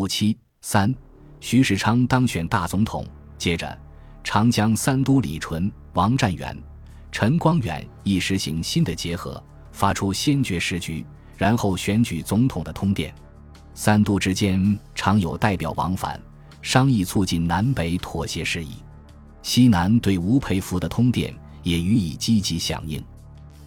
五七三，徐世昌当选大总统。接着，长江三都李纯、王占元、陈光远亦实行新的结合，发出先决时局，然后选举总统的通电。三都之间常有代表往返，商议促进南北妥协事宜。西南对吴佩孚的通电也予以积极响应。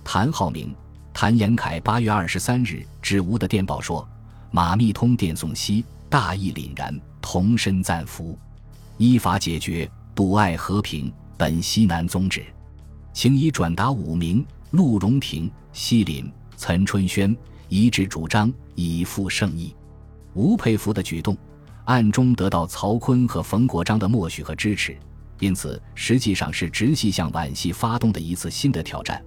谭浩明、谭延闿八月二十三日致吴的电报说：“马密通电送西，大义凛然，同身赞服，依法解决，笃爱和平，本西南宗旨，请已转达武名、陆荣廷、西林、岑春轩一致主张，以赴圣意。”吴佩孚的举动，暗中得到曹锟和冯国璋的默许和支持，因此实际上是直系向皖系发动的一次新的挑战。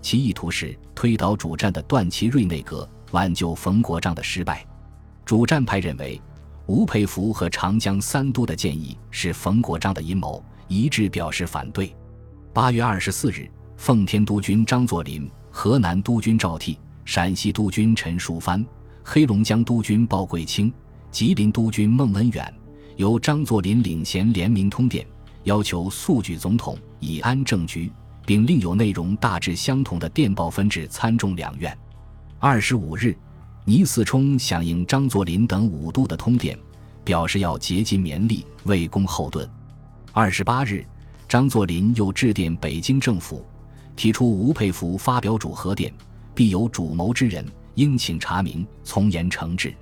其意图是推倒主战的段祺瑞内阁，挽救冯国璋的失败。主战派认为，吴佩孚和长江三都的建议是冯国璋的阴谋，一致表示反对。八月二十四日，奉天督军张作霖、河南督军赵悌、陕西督军陈树藩、黑龙江督军鲍贵卿、吉林督军孟文远，由张作霖领衔联名通电，要求速举总统，以安政局。并另有内容大致相同的电报分至参众两院。二十五日，倪嗣冲响应张作霖等五度的通电，表示要竭尽绵力为公后盾。二十八日，张作霖又致电北京政府，提出吴佩孚发表主和电，必有主谋之人，应请查明，从严惩治。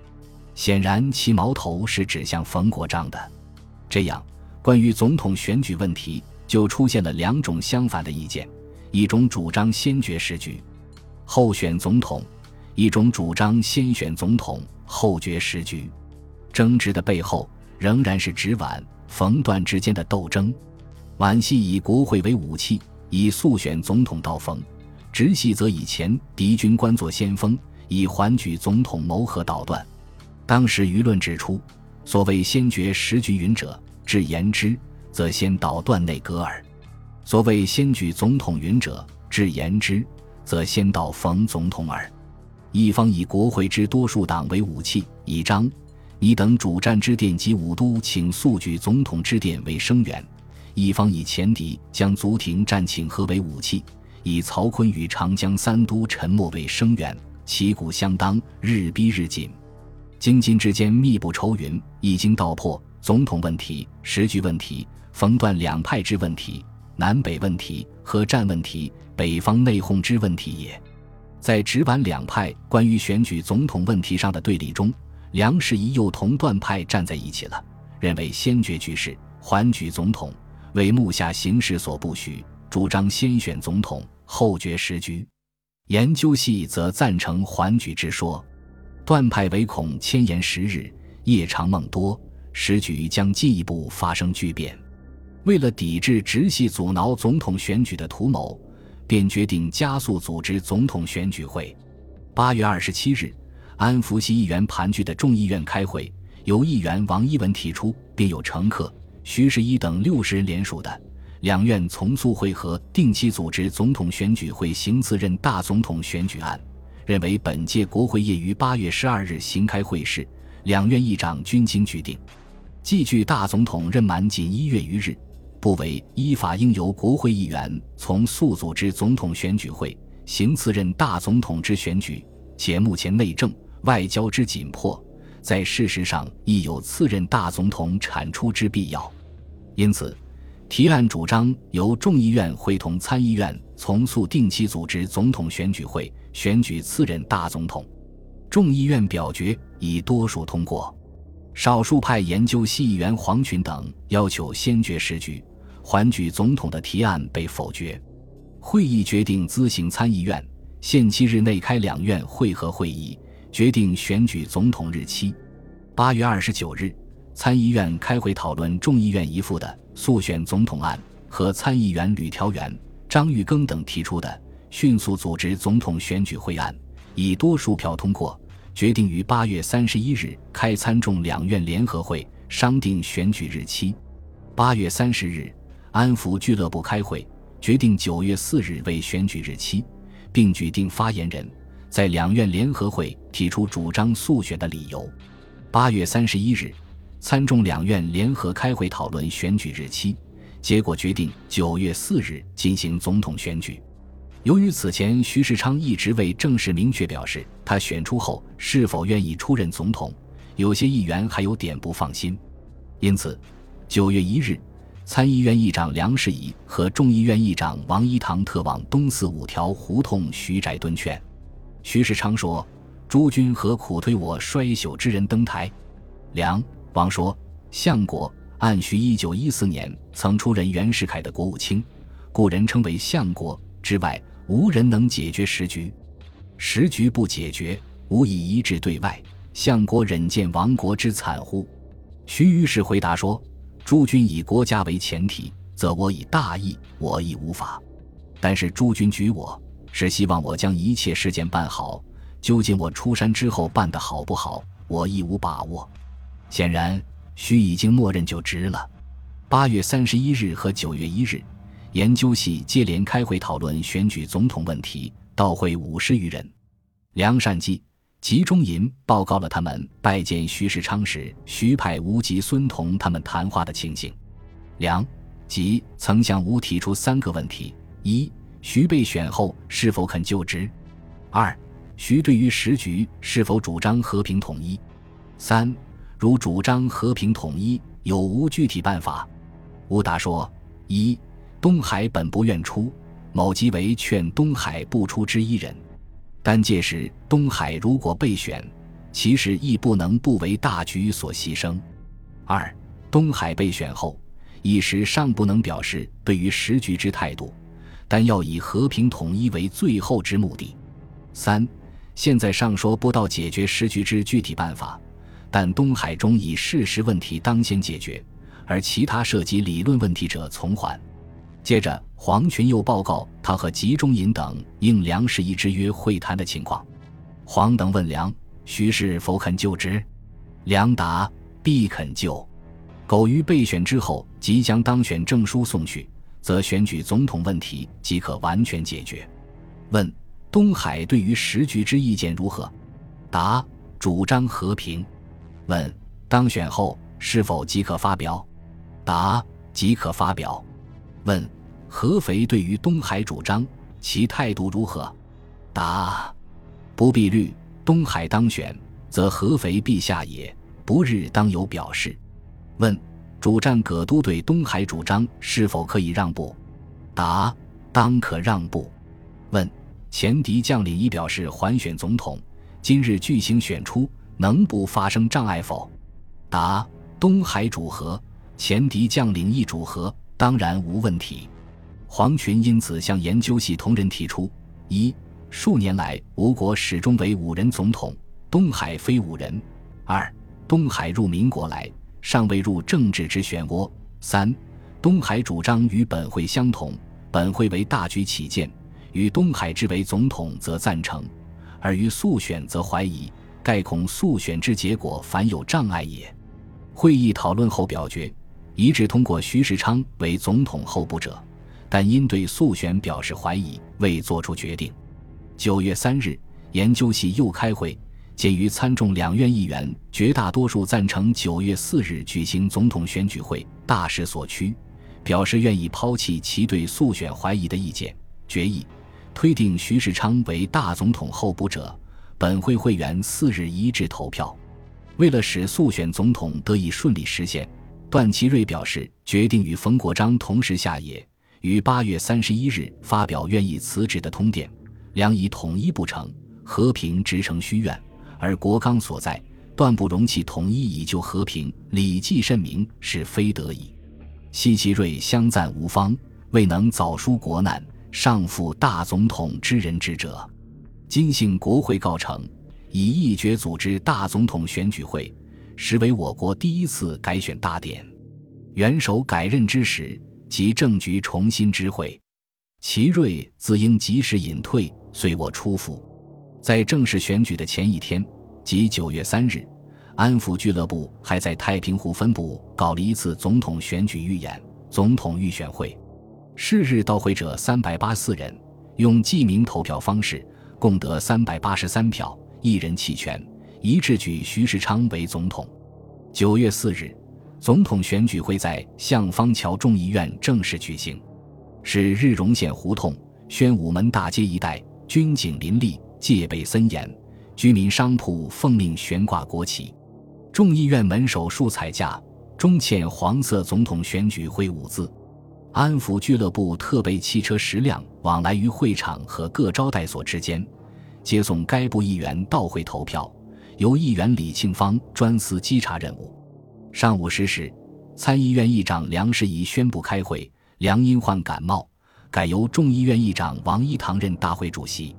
显然，其矛头是指向冯国璋的。这样，关于总统选举问题。就出现了两种相反的意见：一种主张先决时局，后选总统；一种主张先选总统后决时局。争执的背后仍然是直皖、冯段之间的斗争。皖系以国会为武器，以速选总统到冯；直系则以前敌军官作先锋，以缓举总统谋和捣断。当时舆论指出，所谓先决时局云者，至言之。则先捣断内阁耳。所谓先举总统云者，至言之，则先捣冯总统耳。一方以国会之多数党为武器，以张、倪等主战之电及武都请速举总统之电为声援；一方以前敌将足廷战请和为武器，以曹锟与长江三都沉默为声援，旗鼓相当，日逼日紧。京津之间密布愁云，一经道破，总统问题、时局问题。冯段两派之问题、南北问题和战问题、北方内讧之问题也，在直皖两派关于选举总统问题上的对立中，梁士仪又同段派站在一起了，认为先决局势，缓举总统为目下形势所不许，主张先选总统后决时局。研究系则赞成缓举之说，段派唯恐千言十日，夜长梦多，时局将进一步发生巨变。为了抵制直系阻挠总统选举的图谋，便决定加速组织总统选举会。八月二十七日，安福系议员盘踞的众议院开会，由议员王一文提出，并有乘客徐世一等六十人联署的两院从速会合，定期组织总统选举会行次任大总统选举案，认为本届国会业于八月十二日行开会事，两院议长均经决定，既距大总统任满仅一月余日。不为依法应由国会议员从速组织总统选举会行次任大总统之选举，且目前内政外交之紧迫，在事实上亦有次任大总统产出之必要。因此，提案主张由众议院会同参议院从速定期组织总统选举会，选举次任大总统。众议院表决以多数通过，少数派研究系议员黄群等要求先决时局。缓举总统的提案被否决，会议决定咨行参议院，限期日内开两院会合会议，决定选举总统日期。八月二十九日，参议院开会讨论众议院一副的速选总统案和参议员吕调元、张玉庚等提出的迅速组织总统选举会案，以多数票通过，决定于八月三十一日开参众两院联合会，商定选举日期。八月三十日。安福俱乐部开会，决定九月四日为选举日期，并举定发言人，在两院联合会提出主张速选的理由。八月三十一日，参众两院联合开会讨论选举日期，结果决定九月四日进行总统选举。由于此前徐世昌一直未正式明确表示他选出后是否愿意出任总统，有些议员还有点不放心，因此九月一日，参议院议长梁士仪和众议院议长王一堂特往东四五条胡同徐宅敦劝。徐世昌说：“诸君何苦推我衰朽之人登台？”梁王说：“相国按徐一九一四年曾出任袁世凯的国务卿，故人称为相国之外。”无人能解决时局，时局不解决，无以一致对外。相国忍见亡国之惨乎？徐于是回答说：“诸君以国家为前提，则我以大义，我亦无法。但是诸君举我是希望我将一切事件办好，究竟我出山之后办得好不好，我亦无把握。显然，徐已经默认就职了。八月三十一日和九月一日。”研究系接连开会讨论选举总统问题，到会五十余人。梁善基、集中营报告了他们拜见徐世昌时，徐派吴及孙同他们谈话的情形。梁、吉曾向吴提出三个问题：一、徐被选后是否肯就职；二、徐对于时局是否主张和平统一；三、如主张和平统一，有无具体办法？吴答说：一。东海本不愿出，某即为劝东海不出之一人。但届时东海如果被选，其实亦不能不为大局所牺牲。二，东海被选后，一时尚不能表示对于时局之态度，但要以和平统一为最后之目的。三，现在尚说不到解决时局之具体办法，但东海中以事实问题当先解决，而其他涉及理论问题者从缓。接着，黄群又报告他和集中营等应梁士仪之约会谈的情况。黄等问梁：“徐是否肯就职？”梁答：“必肯就。”苟于备选之后即将当选证书送去，则选举总统问题即可完全解决。问：东海对于时局之意见如何？答：主张和平。问：当选后是否即可发表？答：即可发表。问合肥对于东海主张，其态度如何？答：不必虑。东海当选，则合肥必下也，不日当有表示。问主战葛都对东海主张是否可以让步？答：当可让步。问前敌将领已表示还选总统，今日巨行选出，能不发生障碍否？答：东海主和，前敌将领亦主和。当然无问题。黄群因此向研究系同仁提出：一、数年来吴国始终为五人总统，东海非五人；二、东海入民国来，尚未入政治之漩涡；三、东海主张与本会相同，本会为大局起见，与东海之为总统则赞成，而于速选则怀疑，盖恐速选之结果反有障碍也。会议讨论后表决。一致通过徐世昌为总统候补者，但因对速选表示怀疑，未作出决定。九月三日，研究系又开会，鉴于参众两院议员绝大多数赞成九月四日举行总统选举会，大势所趋，表示愿意抛弃其对速选怀疑的意见，决议推定徐世昌为大总统候补者。本会会员四日一致投票，为了使速选总统得以顺利实现。段祺瑞表示，决定与冯国璋同时下野，于八月三十一日发表愿意辞职的通电。两以统一不成，和平直成虚愿，而国纲所在，断不容其统一以救和平。礼记甚明，是非得已。西祺瑞相赞无方，未能早纾国难，上负大总统之人之责。今幸国会告成，以一决组织大总统选举会。实为我国第一次改选大典，元首改任之时，即政局重新知会，其锐自应及时隐退，随我出府。在正式选举的前一天，即九月三日，安抚俱乐部还在太平湖分部搞了一次总统选举预演、总统预选会。是日到会者三百八四人，用记名投票方式，共得三百八十三票，一人弃权。一致举徐世昌为总统。九月四日，总统选举会在向方桥众议院正式举行。是日荣县胡同、宣武门大街一带军警林立，戒备森严，居民商铺奉命悬挂国旗。众议院门首竖彩架，中嵌黄色“总统选举会”五字。安抚俱乐部特备汽车十辆，往来于会场和各招待所之间，接送该部议员到会投票。由议员李庆芳专司稽查任务。上午十时，参议院议长梁士仪宣布开会。梁因患感冒，改由众议院议长王一堂任大会主席。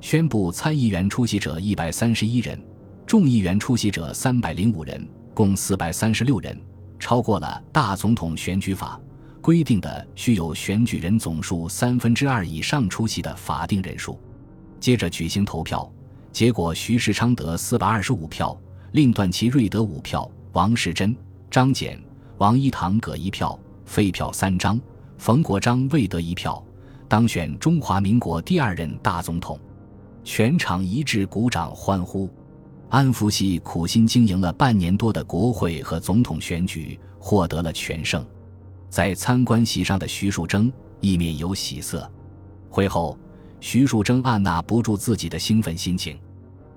宣布参议员出席者一百三十一人，众议员出席者三百零五人，共四百三十六人，超过了大总统选举法规定的需有选举人总数三分之二以上出席的法定人数。接着举行投票，结果徐世昌得四百二十五票，另段祺瑞得五票，王世贞、张謇、王一堂各一票，废票三张。冯国璋未得一票，当选中华民国第二任大总统，全场一致鼓掌欢呼。安福系苦心经营了半年多的国会和总统选举获得了全胜。在参观席上的徐树铮一面有喜色。会后，徐树铮按捺不住自己的兴奋心情，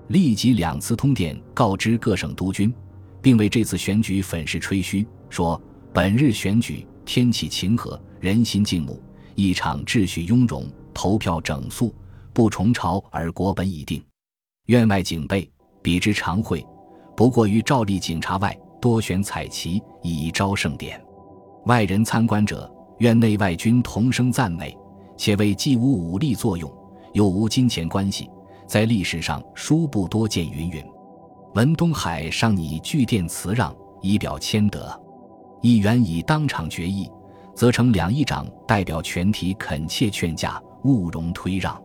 立即两次通电告知各省督军，并为这次选举粉饰吹嘘，说本日选举天气晴和。人心静穆，一场秩序雍容，投票整肃，不重朝而国本已定。院外警备，比之常会，不过于照例警察外多悬彩旗，以招盛典。外人参观者，院内外均同声赞美，且为既无武力作用，又无金钱关系，在历史上殊不多见。云云。文东海上拟巨殿辞让，以表谦德。议员已当场决议。则成两议长代表全体恳切劝架，勿容推让。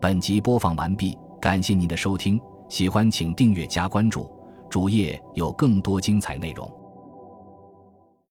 本集播放完毕，感谢您的收听，喜欢请订阅加关注，主页有更多精彩内容。